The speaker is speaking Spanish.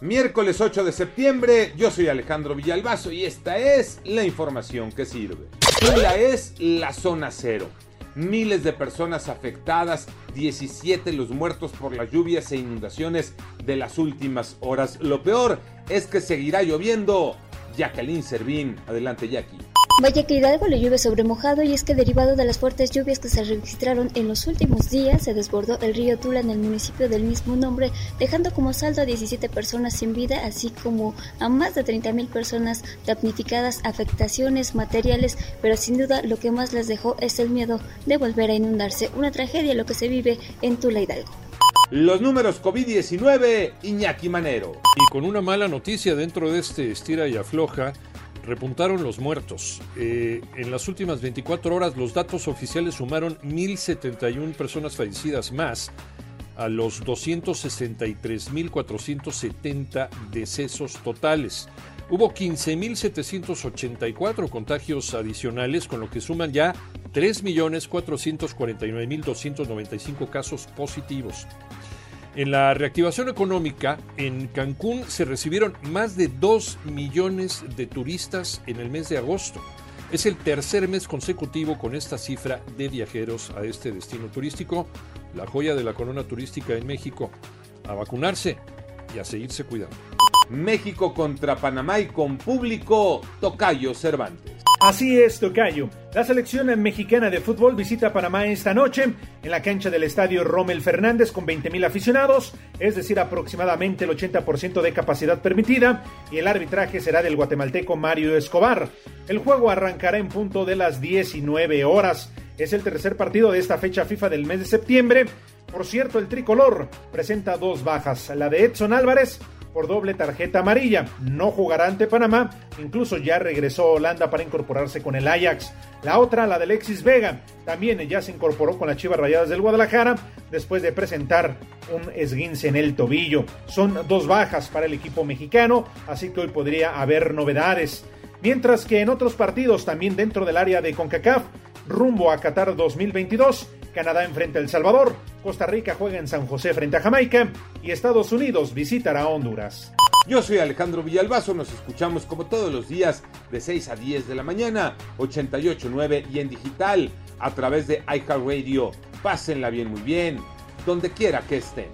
Miércoles 8 de septiembre, yo soy Alejandro Villalbazo y esta es la información que sirve. Tula es la zona cero. Miles de personas afectadas, 17 los muertos por las lluvias e inundaciones de las últimas horas. Lo peor es que seguirá lloviendo. Jacqueline Servín, adelante Jackie. Vaya que Hidalgo le llueve sobre mojado y es que derivado de las fuertes lluvias que se registraron en los últimos días se desbordó el río Tula en el municipio del mismo nombre, dejando como saldo a 17 personas sin vida, así como a más de 30 mil personas damnificadas, afectaciones materiales, pero sin duda lo que más les dejó es el miedo de volver a inundarse, una tragedia lo que se vive en Tula Hidalgo. Los números COVID-19, Iñaki Manero. Y con una mala noticia dentro de este estira y afloja, repuntaron los muertos. Eh, en las últimas 24 horas los datos oficiales sumaron 1.071 personas fallecidas más a los 263.470 decesos totales. Hubo 15.784 contagios adicionales, con lo que suman ya 3.449.295 casos positivos. En la reactivación económica, en Cancún se recibieron más de 2 millones de turistas en el mes de agosto. Es el tercer mes consecutivo con esta cifra de viajeros a este destino turístico, la joya de la corona turística en México. A vacunarse y a seguirse cuidando. México contra Panamá y con público, Tocayo Cervantes. Así es, Tocayo. La selección mexicana de fútbol visita Panamá esta noche en la cancha del estadio Rommel Fernández con 20.000 aficionados, es decir, aproximadamente el 80% de capacidad permitida, y el arbitraje será del guatemalteco Mario Escobar. El juego arrancará en punto de las 19 horas. Es el tercer partido de esta fecha FIFA del mes de septiembre. Por cierto, el tricolor presenta dos bajas, la de Edson Álvarez por doble tarjeta amarilla. No jugará ante Panamá, incluso ya regresó a Holanda para incorporarse con el Ajax. La otra, la de Alexis Vega, también ya se incorporó con las Chivas Rayadas del Guadalajara después de presentar un esguince en el tobillo. Son dos bajas para el equipo mexicano, así que hoy podría haber novedades. Mientras que en otros partidos, también dentro del área de CONCACAF, rumbo a Qatar 2022, Canadá enfrenta a El Salvador, Costa Rica juega en San José frente a Jamaica y Estados Unidos visitará Honduras. Yo soy Alejandro Villalbazo, nos escuchamos como todos los días de 6 a 10 de la mañana, 88.9 y en digital a través de iHeartRadio. Pásenla bien, muy bien, donde quiera que estén.